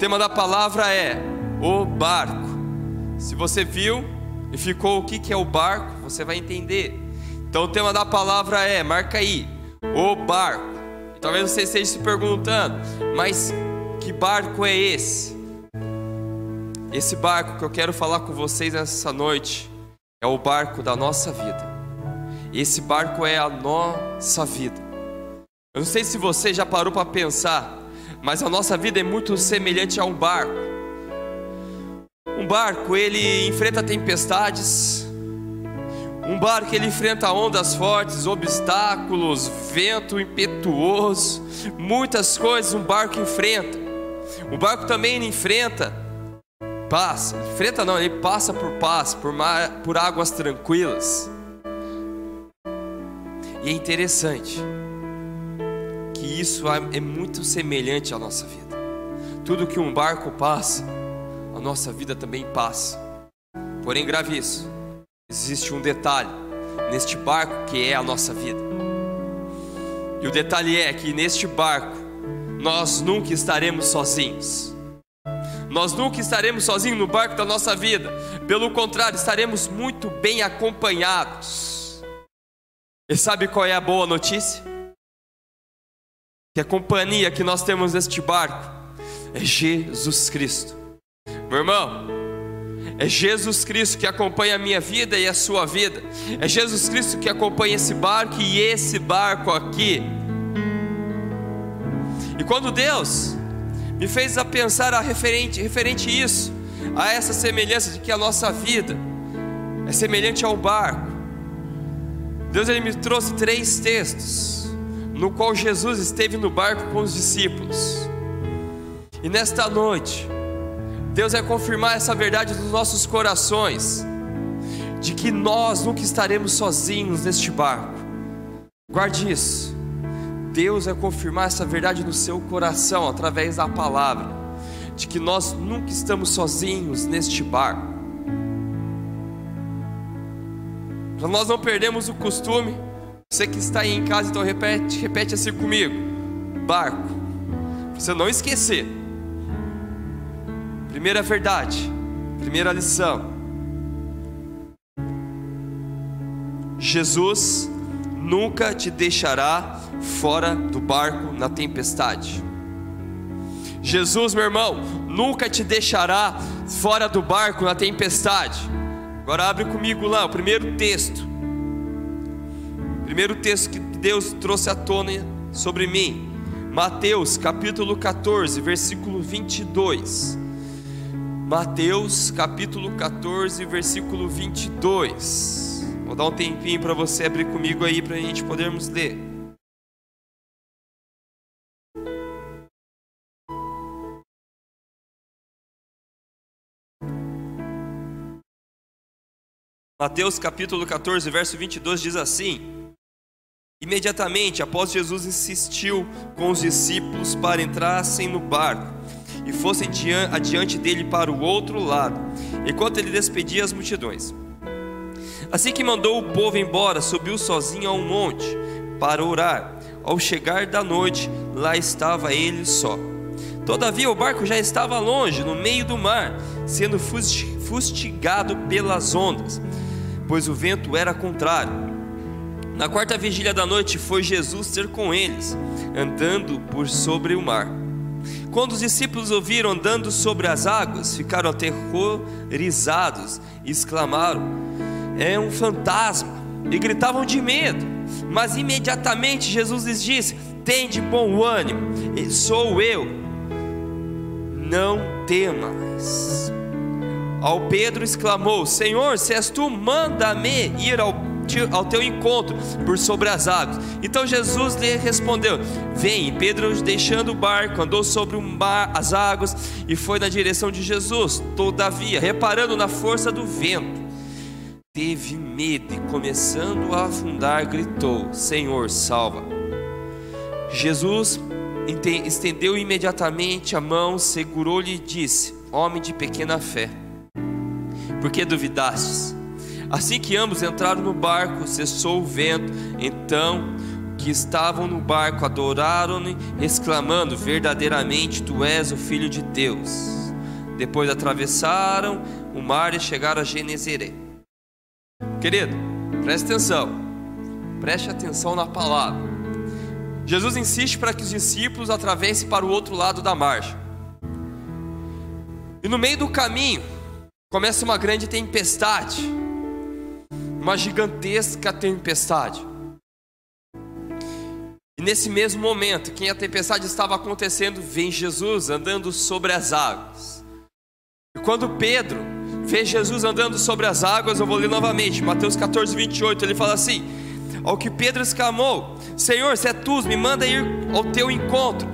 tema da palavra é o barco. Se você viu e ficou o que, é o barco, você vai entender. Então o tema da palavra é, marca aí, o barco. Talvez você esteja se perguntando, mas que barco é esse? Esse barco que eu quero falar com vocês essa noite é o barco da nossa vida. Esse barco é a nossa vida. Eu não sei se você já parou para pensar, mas a nossa vida é muito semelhante a um barco. Um barco, ele enfrenta tempestades. Um barco, ele enfrenta ondas fortes, obstáculos, vento impetuoso, muitas coisas um barco enfrenta. O barco também enfrenta passa, enfrenta não, ele passa por paz, por, mar, por águas tranquilas. E é interessante que isso é, é muito semelhante à nossa vida. Tudo que um barco passa, a nossa vida também passa. Porém, grave isso: existe um detalhe neste barco que é a nossa vida. E o detalhe é que neste barco nós nunca estaremos sozinhos. Nós nunca estaremos sozinhos no barco da nossa vida. Pelo contrário, estaremos muito bem acompanhados. E sabe qual é a boa notícia? Que a companhia que nós temos neste barco é Jesus Cristo. Meu irmão, é Jesus Cristo que acompanha a minha vida e a sua vida. É Jesus Cristo que acompanha esse barco e esse barco aqui. E quando Deus me fez a pensar a referente, referente a isso, a essa semelhança de que a nossa vida é semelhante ao barco. Deus ele me trouxe três textos no qual Jesus esteve no barco com os discípulos. E nesta noite, Deus vai confirmar essa verdade nos nossos corações, de que nós nunca estaremos sozinhos neste barco. Guarde isso. Deus vai confirmar essa verdade no seu coração através da palavra, de que nós nunca estamos sozinhos neste barco. Para nós não perdermos o costume, você que está aí em casa, então repete, repete assim comigo: barco. Para você não esquecer. Primeira verdade, primeira lição. Jesus nunca te deixará fora do barco na tempestade. Jesus, meu irmão, nunca te deixará fora do barco na tempestade. Agora abre comigo lá o primeiro texto. Primeiro texto que Deus trouxe à tona sobre mim. Mateus capítulo 14, versículo 22. Mateus capítulo 14, versículo 22. Vou dar um tempinho para você abrir comigo aí para a gente podermos ler. Mateus capítulo 14, verso 22 diz assim: Imediatamente após Jesus insistiu com os discípulos para entrassem no barco e fossem adiante dele para o outro lado, enquanto ele despedia as multidões. Assim que mandou o povo embora, subiu sozinho a um monte para orar. Ao chegar da noite, lá estava ele só. Todavia o barco já estava longe, no meio do mar, sendo fustigado pelas ondas pois o vento era contrário. Na quarta vigília da noite foi Jesus ter com eles, andando por sobre o mar. Quando os discípulos ouviram andando sobre as águas, ficaram aterrorizados e exclamaram: É um fantasma! E gritavam de medo. Mas imediatamente Jesus lhes disse: Tem de bom ânimo, sou eu, não temas. Ao Pedro exclamou: Senhor, se és tu, manda-me ir ao, ao teu encontro por sobre as águas. Então Jesus lhe respondeu: Vem. Pedro, deixando o barco, andou sobre o mar, as águas e foi na direção de Jesus. Todavia, reparando na força do vento, teve medo e, começando a afundar, gritou: Senhor, salva. Jesus estendeu imediatamente a mão, segurou-lhe e disse: Homem de pequena fé porque duvidastes? Assim que ambos entraram no barco, cessou o vento, então que estavam no barco adoraram-no, exclamando: Verdadeiramente tu és o Filho de Deus. Depois atravessaram o mar e chegaram a Genezaré. Querido, preste atenção, preste atenção na palavra. Jesus insiste para que os discípulos atravessem para o outro lado da margem. E no meio do caminho, começa uma grande tempestade, uma gigantesca tempestade. E nesse mesmo momento, que a tempestade estava acontecendo, vem Jesus andando sobre as águas. E quando Pedro vê Jesus andando sobre as águas, eu vou ler novamente, Mateus 14, 28, ele fala assim: Ao que Pedro exclamou: Senhor, se é tu, me manda ir ao teu encontro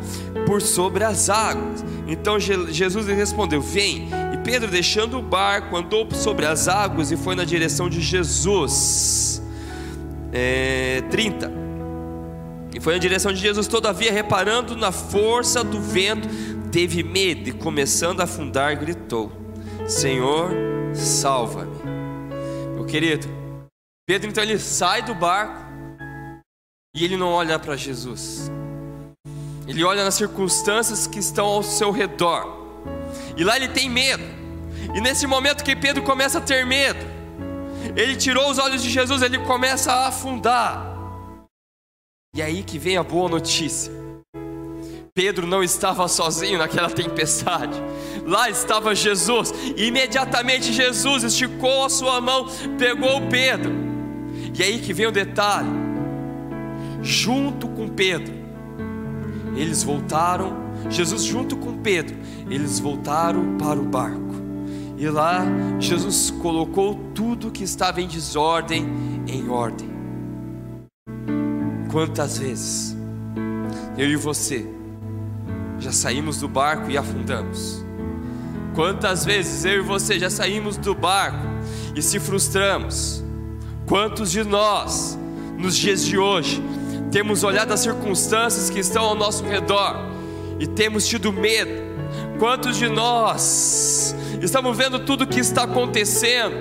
por sobre as águas. Então Jesus lhe respondeu: Vem. Pedro, deixando o barco, andou sobre as águas e foi na direção de Jesus. É, 30. E foi na direção de Jesus, todavia, reparando na força do vento, teve medo e, começando a afundar, gritou: Senhor, salva-me. Meu querido, Pedro então ele sai do barco e ele não olha para Jesus. Ele olha nas circunstâncias que estão ao seu redor. E lá ele tem medo. E nesse momento que Pedro começa a ter medo, ele tirou os olhos de Jesus, ele começa a afundar. E aí que vem a boa notícia. Pedro não estava sozinho naquela tempestade. Lá estava Jesus. E imediatamente Jesus esticou a sua mão, pegou Pedro. E aí que vem o detalhe. Junto com Pedro, eles voltaram, Jesus junto com Pedro, eles voltaram para o barco. E lá Jesus colocou tudo que estava em desordem em ordem. Quantas vezes eu e você já saímos do barco e afundamos? Quantas vezes eu e você já saímos do barco e se frustramos? Quantos de nós, nos dias de hoje, temos olhado as circunstâncias que estão ao nosso redor e temos tido medo. Quantos de nós estamos vendo tudo o que está acontecendo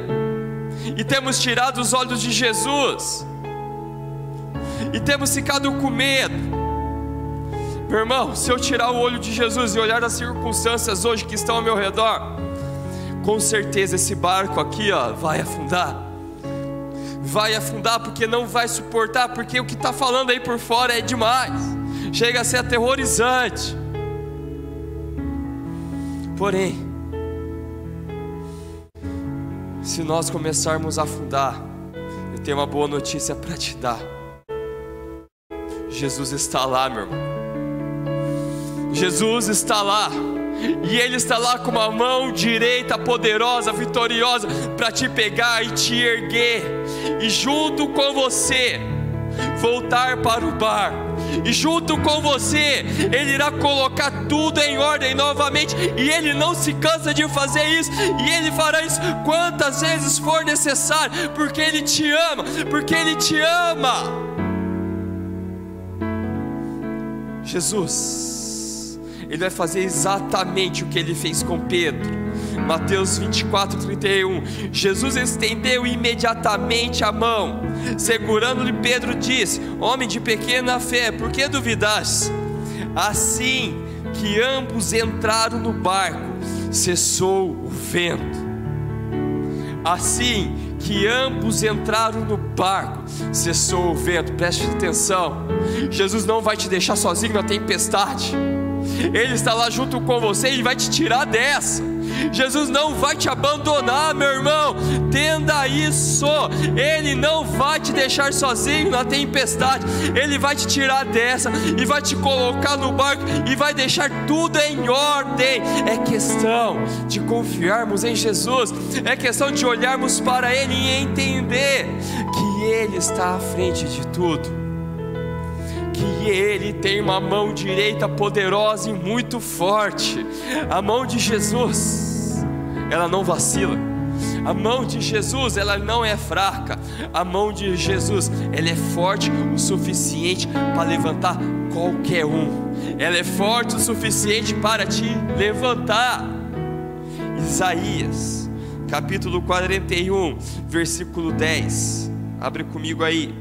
e temos tirado os olhos de Jesus e temos ficado com medo? Meu irmão, se eu tirar o olho de Jesus e olhar as circunstâncias hoje que estão ao meu redor, com certeza esse barco aqui ó, vai afundar vai afundar porque não vai suportar, porque o que está falando aí por fora é demais, chega a ser aterrorizante. Porém, se nós começarmos a afundar, eu tenho uma boa notícia para te dar. Jesus está lá, meu irmão. Jesus está lá. E Ele está lá com uma mão direita poderosa, vitoriosa, para te pegar e te erguer, e junto com você, voltar para o bar. E junto com você, Ele irá colocar tudo em ordem novamente. E Ele não se cansa de fazer isso. E Ele fará isso quantas vezes for necessário, porque Ele te ama, porque Ele te ama. Jesus ele vai fazer exatamente o que ele fez com Pedro. Mateus 24, 31. Jesus estendeu imediatamente a mão, segurando-lhe Pedro, disse: Homem de pequena fé, por que duvidaste? Assim que ambos entraram no barco, cessou o vento. Assim que ambos entraram no barco, cessou o vento. Preste atenção. Jesus não vai te deixar sozinho na tempestade. Ele está lá junto com você e vai te tirar dessa. Jesus não vai te abandonar, meu irmão. Tenda isso. Ele não vai te deixar sozinho na tempestade. Ele vai te tirar dessa e vai te colocar no barco e vai deixar tudo em ordem. É questão de confiarmos em Jesus. É questão de olharmos para Ele e entender que Ele está à frente de tudo que Ele tem uma mão direita poderosa e muito forte. A mão de Jesus, ela não vacila. A mão de Jesus, ela não é fraca. A mão de Jesus, ela é forte o suficiente para levantar qualquer um. Ela é forte o suficiente para te levantar. Isaías, capítulo 41, versículo 10. Abre comigo aí.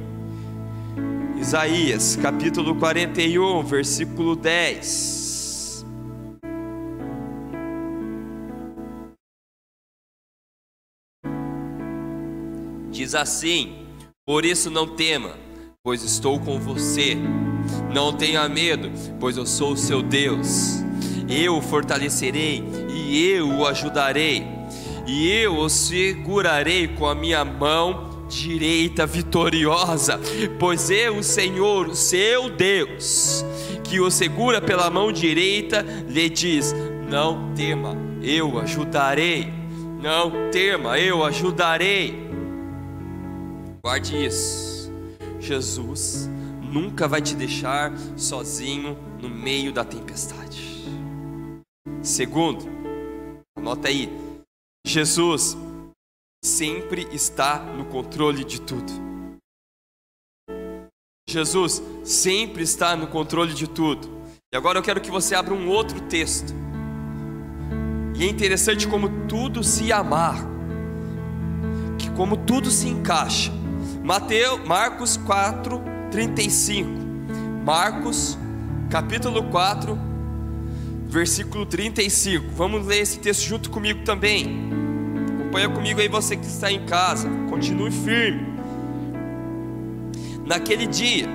Isaías, capítulo 41, versículo 10. Diz assim: Por isso não tema, pois estou com você. Não tenha medo, pois eu sou o seu Deus. Eu o fortalecerei e eu o ajudarei, e eu o segurarei com a minha mão direita vitoriosa, pois eu, o Senhor, o seu Deus, que o segura pela mão direita, lhe diz: Não tema, eu ajudarei. Não tema, eu ajudarei. Guarde isso. Jesus nunca vai te deixar sozinho no meio da tempestade. Segundo, anota aí. Jesus sempre está no controle de tudo. Jesus sempre está no controle de tudo. E agora eu quero que você abra um outro texto. E é interessante como tudo se amarra, que como tudo se encaixa. Mateus, Marcos 4, 35. Marcos, capítulo 4, versículo 35. Vamos ler esse texto junto comigo também. Acompanha comigo aí você que está em casa. Continue firme. Naquele dia,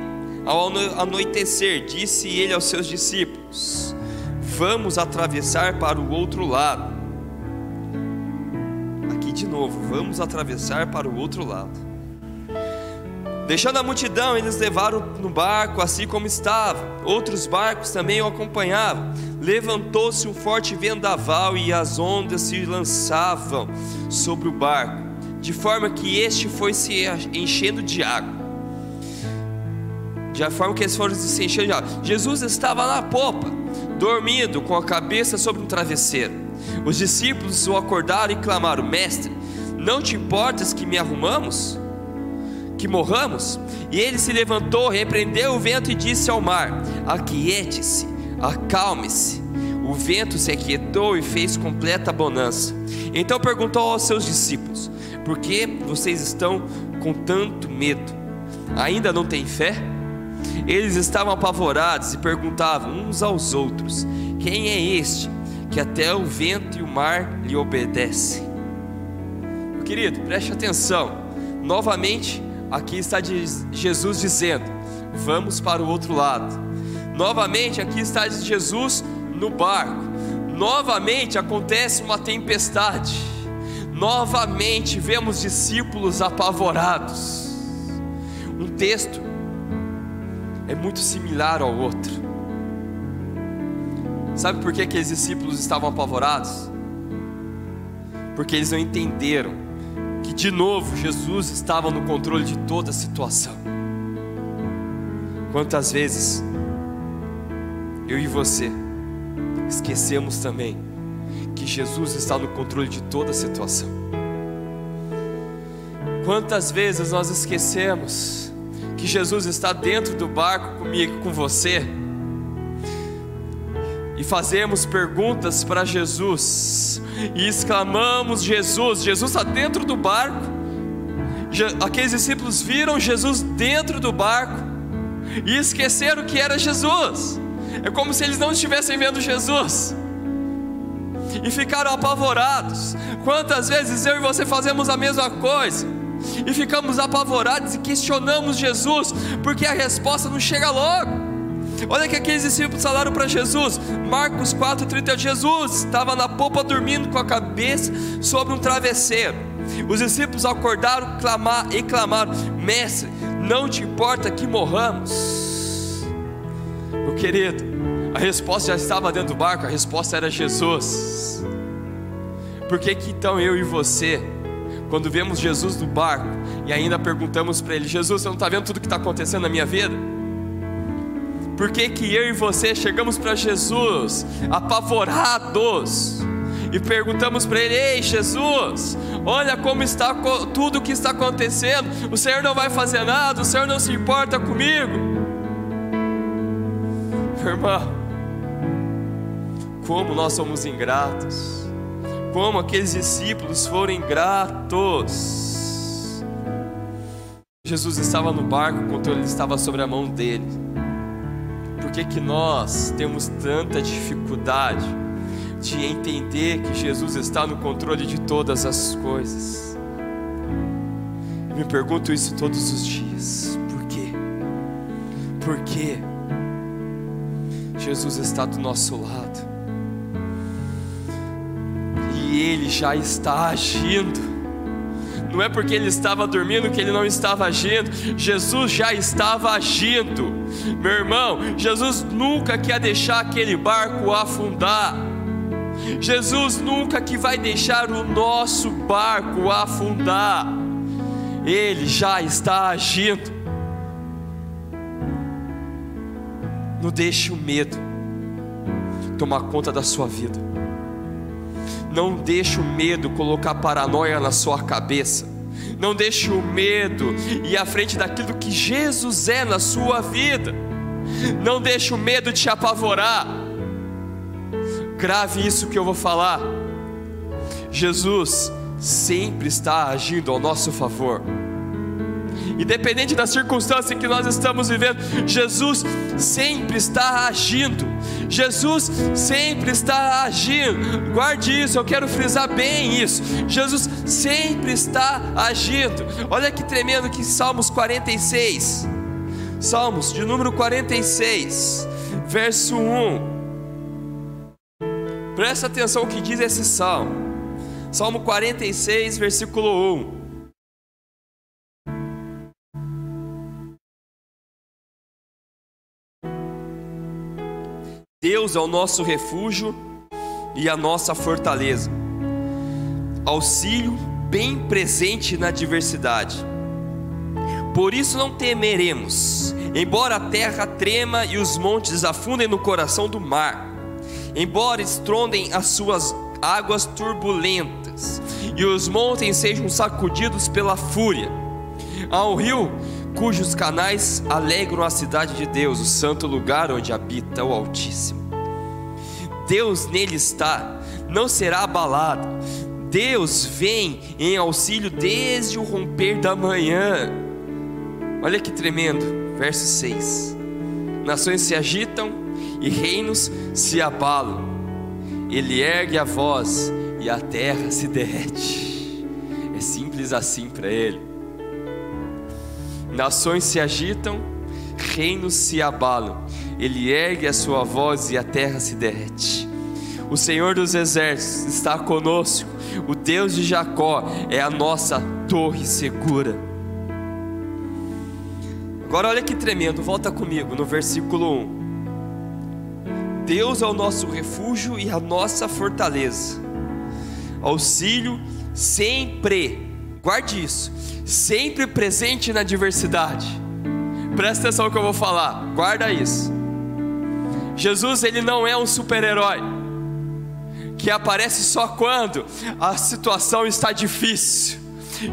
ao anoitecer, disse ele aos seus discípulos: Vamos atravessar para o outro lado. Aqui de novo, vamos atravessar para o outro lado. Deixando a multidão, eles levaram no barco assim como estava. Outros barcos também o acompanhavam. Levantou-se um forte vendaval e as ondas se lançavam sobre o barco, de forma que este foi se enchendo de água. De forma que eles foram se enchendo de água. Jesus estava na popa, dormindo com a cabeça sobre um travesseiro. Os discípulos o acordaram e clamaram: Mestre, não te importas que me arrumamos? Que morramos? E ele se levantou, repreendeu o vento e disse ao mar: Aquiete-se, acalme-se. O vento se aquietou e fez completa bonança. Então perguntou aos seus discípulos: Por que vocês estão com tanto medo? Ainda não têm fé? Eles estavam apavorados e perguntavam uns aos outros: Quem é este que até o vento e o mar lhe obedecem? Querido, preste atenção. Novamente, Aqui está Jesus dizendo: Vamos para o outro lado. Novamente, aqui está Jesus no barco. Novamente acontece uma tempestade. Novamente vemos discípulos apavorados. Um texto é muito similar ao outro. Sabe por que aqueles discípulos estavam apavorados? Porque eles não entenderam que de novo Jesus estava no controle de toda a situação. Quantas vezes eu e você esquecemos também que Jesus está no controle de toda a situação. Quantas vezes nós esquecemos que Jesus está dentro do barco comigo, com você, e fazemos perguntas para Jesus, e exclamamos: Jesus, Jesus está dentro do barco. Aqueles discípulos viram Jesus dentro do barco e esqueceram que era Jesus. É como se eles não estivessem vendo Jesus e ficaram apavorados. Quantas vezes eu e você fazemos a mesma coisa e ficamos apavorados e questionamos Jesus porque a resposta não chega logo. Olha que aqueles discípulos falaram para Jesus, Marcos 4,30, Jesus estava na popa dormindo com a cabeça sobre um travesseiro. Os discípulos acordaram clamar, e clamaram: Mestre, não te importa que morramos? Meu querido, a resposta já estava dentro do barco, a resposta era Jesus. Por que, que então eu e você, quando vemos Jesus no barco e ainda perguntamos para Ele: Jesus, você não está vendo tudo que está acontecendo na minha vida? Por que, que eu e você chegamos para Jesus apavorados e perguntamos para Ele: Ei, Jesus, olha como está tudo que está acontecendo, o Senhor não vai fazer nada, o Senhor não se importa comigo. Irmão, como nós somos ingratos, como aqueles discípulos foram ingratos. Jesus estava no barco, o controle estava sobre a mão dele. Que, que nós temos tanta dificuldade de entender que Jesus está no controle de todas as coisas? Eu me pergunto isso todos os dias. Por quê? Por quê? Jesus está do nosso lado. E Ele já está agindo. Não é porque ele estava dormindo que ele não estava agindo. Jesus já estava agindo. Meu irmão, Jesus nunca quer deixar aquele barco afundar. Jesus nunca que vai deixar o nosso barco afundar. Ele já está agindo. Não deixe o medo tomar conta da sua vida. Não deixe o medo colocar paranoia na sua cabeça. Não deixe o medo ir à frente daquilo que Jesus é na sua vida. Não deixe o medo te apavorar. Grave isso que eu vou falar. Jesus sempre está agindo ao nosso favor. Independente da circunstância que nós estamos vivendo, Jesus sempre está agindo. Jesus sempre está agindo. Guarde isso, eu quero frisar bem isso. Jesus sempre está agindo. Olha que tremendo que Salmos 46. Salmos de número 46, verso 1. Presta atenção o que diz esse salmo. Salmo 46, versículo 1. Deus é o nosso refúgio e a nossa fortaleza, auxílio bem presente na adversidade. Por isso não temeremos, embora a terra trema e os montes afundem no coração do mar, embora estrondem as suas águas turbulentas e os montes sejam sacudidos pela fúria. Há um rio cujos canais alegram a cidade de Deus, o santo lugar onde habita o Altíssimo. Deus nele está, não será abalado. Deus vem em auxílio desde o romper da manhã. Olha que tremendo, verso 6. Nações se agitam e reinos se abalam. Ele ergue a voz e a terra se derrete. É simples assim para ele. Nações se agitam, reinos se abalam. Ele ergue a sua voz e a terra se derrete. O Senhor dos exércitos está conosco. O Deus de Jacó é a nossa torre segura. Agora olha que tremendo, volta comigo no versículo 1. Deus é o nosso refúgio e a nossa fortaleza. Auxílio sempre, guarde isso, sempre presente na adversidade. Presta atenção no que eu vou falar, guarda isso. Jesus, ele não é um super-herói que aparece só quando a situação está difícil.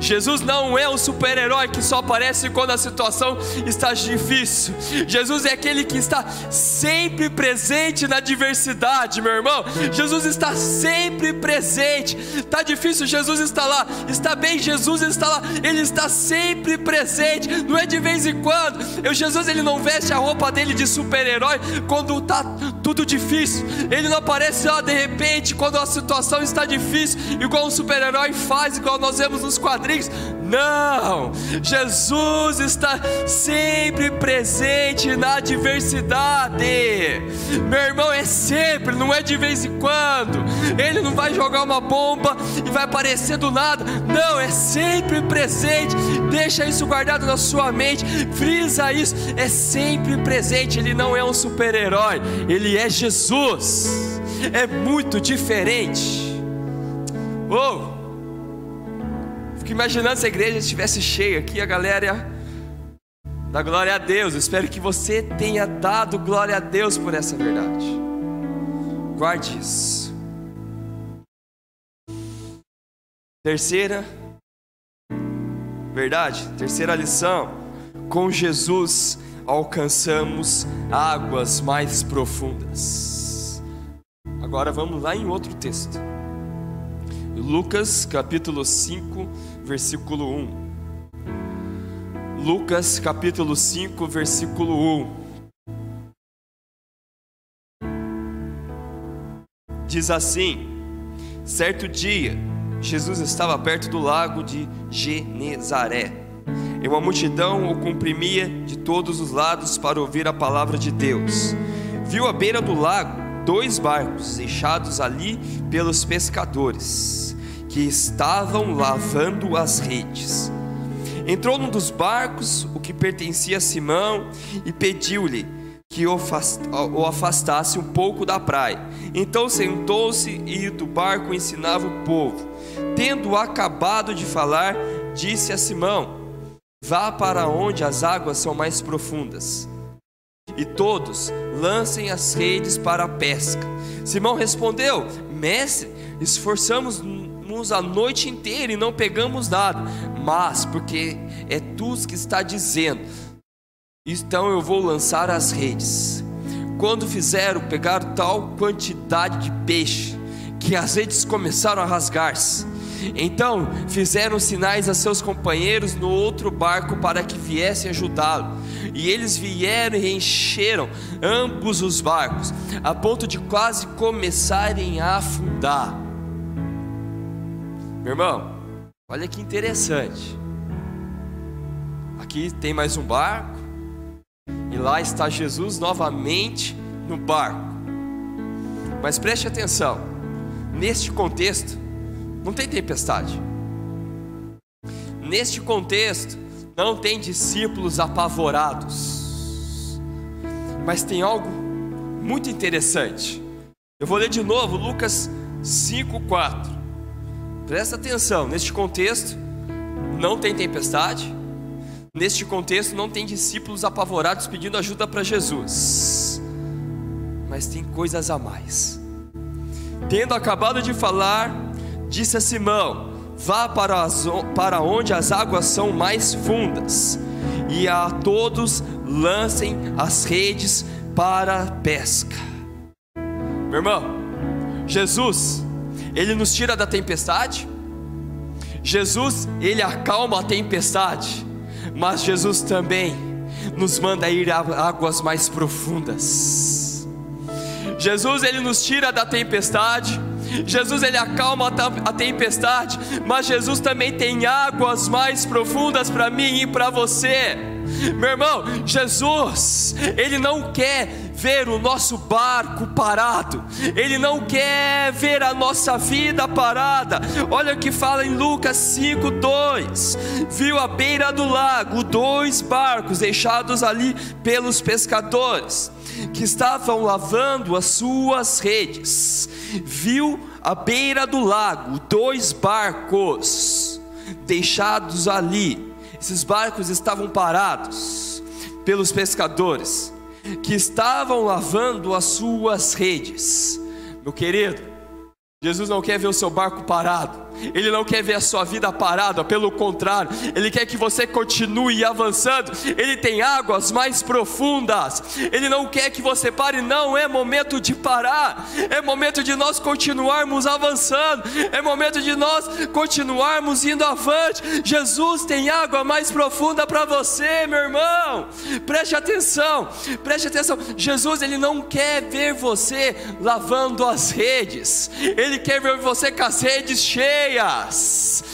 Jesus não é um super-herói que só aparece quando a situação está difícil. Jesus é aquele que está sempre presente na diversidade, meu irmão. Jesus está sempre presente. Está difícil, Jesus está lá. Está bem, Jesus está lá. Ele está sempre presente. Não é de vez em quando. Eu, Jesus ele não veste a roupa dele de super-herói quando está tudo difícil. Ele não aparece ó, de repente quando a situação está difícil, igual um super-herói faz, igual nós vemos nos quadrinhos quadrinhos. Não, Jesus está sempre presente na diversidade. Meu irmão, é sempre, não é de vez em quando. Ele não vai jogar uma bomba e vai aparecer do nada. Não, é sempre presente. Deixa isso guardado na sua mente. Frisa isso. É sempre presente. Ele não é um super-herói. Ele é Jesus. É muito diferente. Oh, Fico imaginando se a igreja estivesse cheia aqui, a galera da glória a Deus. Eu espero que você tenha dado glória a Deus por essa verdade. Guarde isso. Terceira verdade, terceira lição: com Jesus alcançamos águas mais profundas. Agora vamos lá em outro texto. Lucas capítulo 5, versículo 1. Lucas capítulo 5, versículo 1. Diz assim: Certo dia, Jesus estava perto do lago de Genezaré. E uma multidão o comprimia de todos os lados para ouvir a palavra de Deus. Viu à beira do lago dois barcos deixados ali pelos pescadores, que estavam lavando as redes. Entrou num dos barcos, o que pertencia a Simão, e pediu-lhe que o afastasse um pouco da praia. Então sentou-se e do barco ensinava o povo. Tendo acabado de falar, disse a Simão: Vá para onde as águas são mais profundas. E todos lancem as redes para a pesca. Simão respondeu: Mestre, esforçamos-nos a noite inteira e não pegamos nada mas porque é tu que está dizendo, então eu vou lançar as redes. Quando fizeram, pegaram tal quantidade de peixe que as redes começaram a rasgar-se. Então fizeram sinais a seus companheiros no outro barco para que viessem ajudá-lo. E eles vieram e encheram ambos os barcos, a ponto de quase começarem a afundar. Meu irmão, Olha que interessante. Aqui tem mais um barco, e lá está Jesus novamente no barco. Mas preste atenção, neste contexto, não tem tempestade. Neste contexto, não tem discípulos apavorados. Mas tem algo muito interessante. Eu vou ler de novo Lucas 5,4. Presta atenção, neste contexto não tem tempestade, neste contexto não tem discípulos apavorados pedindo ajuda para Jesus, mas tem coisas a mais. Tendo acabado de falar, disse a Simão: Vá para, as, para onde as águas são mais fundas, e a todos lancem as redes para a pesca. Meu irmão, Jesus ele nos tira da tempestade. Jesus, ele acalma a tempestade, mas Jesus também nos manda ir a águas mais profundas. Jesus, ele nos tira da tempestade. Jesus ele acalma a tempestade, mas Jesus também tem águas mais profundas para mim e para você. Meu irmão, Jesus, ele não quer ver o nosso barco parado, Ele não quer ver a nossa vida parada. Olha o que fala em Lucas 5:2. Viu à beira do lago dois barcos deixados ali pelos pescadores, que estavam lavando as suas redes. Viu à beira do lago dois barcos deixados ali. Esses barcos estavam parados pelos pescadores que estavam lavando as suas redes. Meu querido, Jesus não quer ver o seu barco parado. Ele não quer ver a sua vida parada, pelo contrário, Ele quer que você continue avançando. Ele tem águas mais profundas. Ele não quer que você pare, não é momento de parar. É momento de nós continuarmos avançando. É momento de nós continuarmos indo avante. Jesus tem água mais profunda para você, meu irmão. Preste atenção. Preste atenção. Jesus, ele não quer ver você lavando as redes. Ele quer ver você com as redes cheias cheias,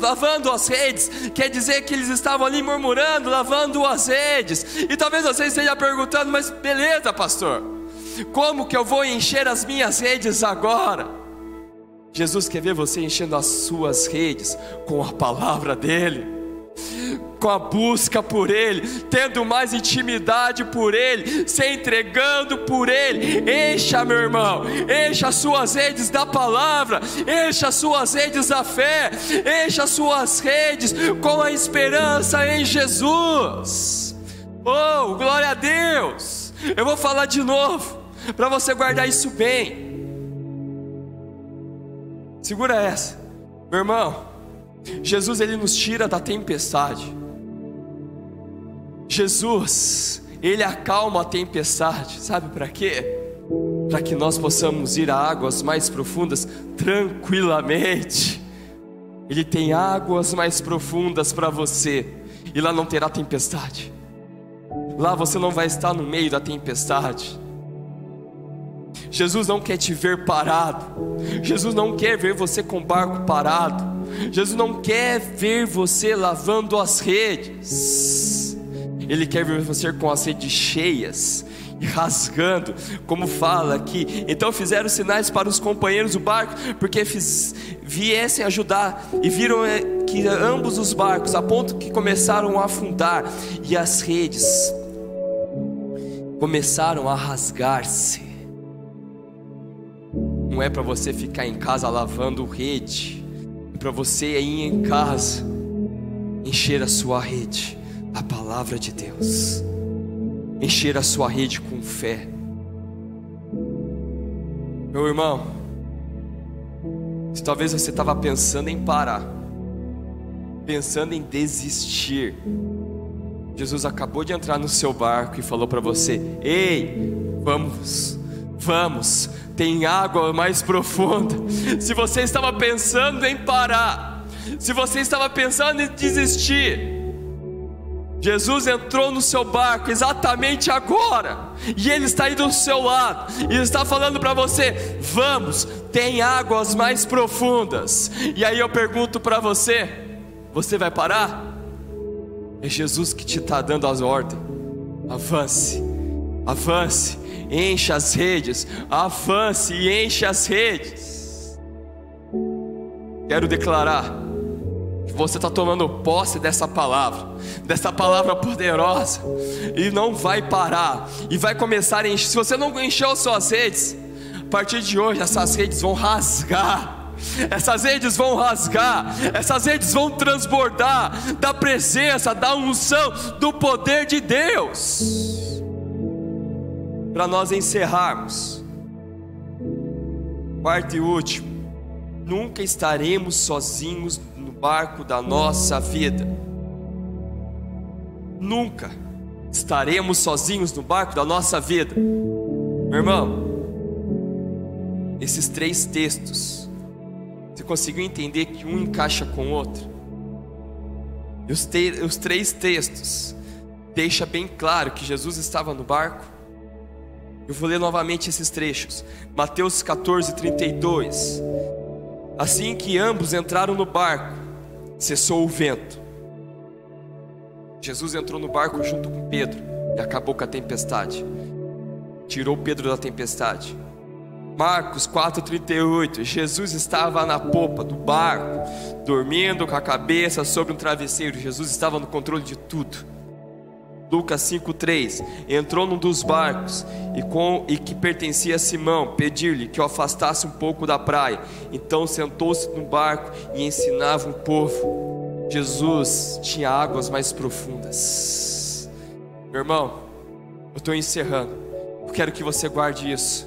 lavando as redes, quer dizer que eles estavam ali murmurando, lavando as redes. E talvez você esteja perguntando, mas beleza, pastor, como que eu vou encher as minhas redes agora? Jesus quer ver você enchendo as suas redes com a palavra dEle com a busca por Ele, tendo mais intimidade por Ele, se entregando por Ele. Encha, meu irmão, encha as suas redes da palavra, encha as suas redes da fé, encha as suas redes com a esperança em Jesus. Oh, glória a Deus! Eu vou falar de novo, para você guardar isso bem. Segura essa, meu irmão. Jesus ele nos tira da tempestade. Jesus, ele acalma a tempestade, sabe para quê? Para que nós possamos ir a águas mais profundas tranquilamente. Ele tem águas mais profundas para você. e lá não terá tempestade. Lá você não vai estar no meio da tempestade. Jesus não quer te ver parado. Jesus não quer ver você com barco parado. Jesus não quer ver você lavando as redes. Ele quer ver você com as redes cheias e rasgando, como fala aqui. Então fizeram sinais para os companheiros do barco, porque fiz, viessem ajudar, e viram eh, que ambos os barcos, a ponto que começaram a afundar, e as redes começaram a rasgar-se. Não é para você ficar em casa lavando rede, é para você ir em casa encher a sua rede, a palavra de Deus. Encher a sua rede com fé. Meu irmão, se talvez você estava pensando em parar, pensando em desistir, Jesus acabou de entrar no seu barco e falou para você: Ei, vamos, vamos, tem água mais profunda. Se você estava pensando em parar, se você estava pensando em desistir, Jesus entrou no seu barco exatamente agora, e Ele está aí do seu lado, e está falando para você: vamos, tem águas mais profundas. E aí eu pergunto para você: você vai parar? É Jesus que te está dando as ordens. Avance, avance, enche as redes, avance e enche as redes. Quero declarar você está tomando posse dessa palavra, dessa palavra poderosa, e não vai parar, e vai começar a encher. Se você não encheu suas redes, a partir de hoje essas redes vão rasgar. Essas redes vão rasgar, essas redes vão transbordar da presença, da unção, do poder de Deus. Para nós encerrarmos, quarto e último, nunca estaremos sozinhos barco da nossa vida. Nunca estaremos sozinhos no barco da nossa vida. Meu irmão, esses três textos, você conseguiu entender que um encaixa com o outro? E os, te, os três textos deixa bem claro que Jesus estava no barco. Eu vou ler novamente esses trechos. Mateus 14, 32. Assim que ambos entraram no barco, cessou o vento. Jesus entrou no barco junto com Pedro e acabou com a tempestade. Tirou Pedro da tempestade. Marcos 4,38. Jesus estava na popa do barco, dormindo com a cabeça sobre um travesseiro. Jesus estava no controle de tudo. Lucas 5,3: Entrou num dos barcos e, com, e que pertencia a Simão, pediu-lhe que o afastasse um pouco da praia. Então sentou-se no barco e ensinava o povo. Jesus tinha águas mais profundas. Meu irmão, eu estou encerrando. Eu quero que você guarde isso.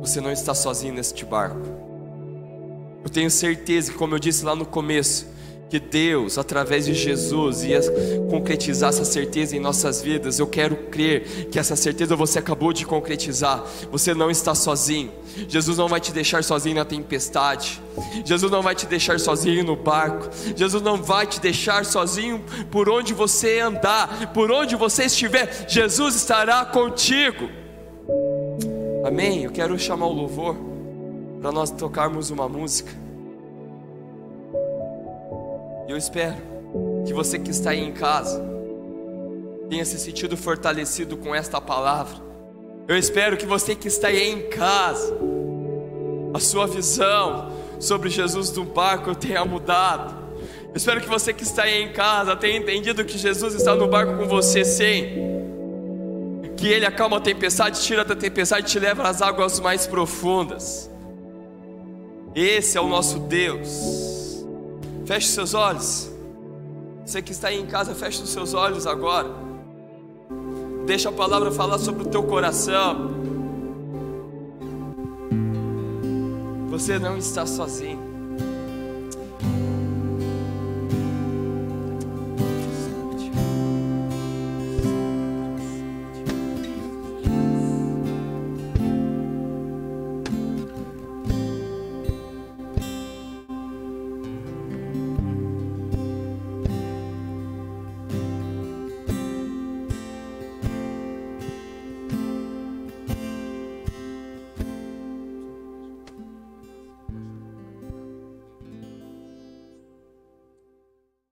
Você não está sozinho neste barco. Eu tenho certeza que, como eu disse lá no começo, que Deus, através de Jesus, ia concretizar essa certeza em nossas vidas. Eu quero crer que essa certeza você acabou de concretizar. Você não está sozinho. Jesus não vai te deixar sozinho na tempestade. Jesus não vai te deixar sozinho no barco. Jesus não vai te deixar sozinho por onde você andar, por onde você estiver. Jesus estará contigo. Amém. Eu quero chamar o louvor para nós tocarmos uma música. Eu espero que você que está aí em casa tenha se sentido fortalecido com esta palavra. Eu espero que você que está aí em casa, a sua visão sobre Jesus do barco tenha mudado. Eu espero que você que está aí em casa tenha entendido que Jesus está no barco com você, sim. Que Ele acalma a tempestade, tira da tempestade e te leva às águas mais profundas. Esse é o nosso Deus. Feche seus olhos. Você que está aí em casa, feche os seus olhos agora. Deixa a palavra falar sobre o teu coração. Você não está sozinho.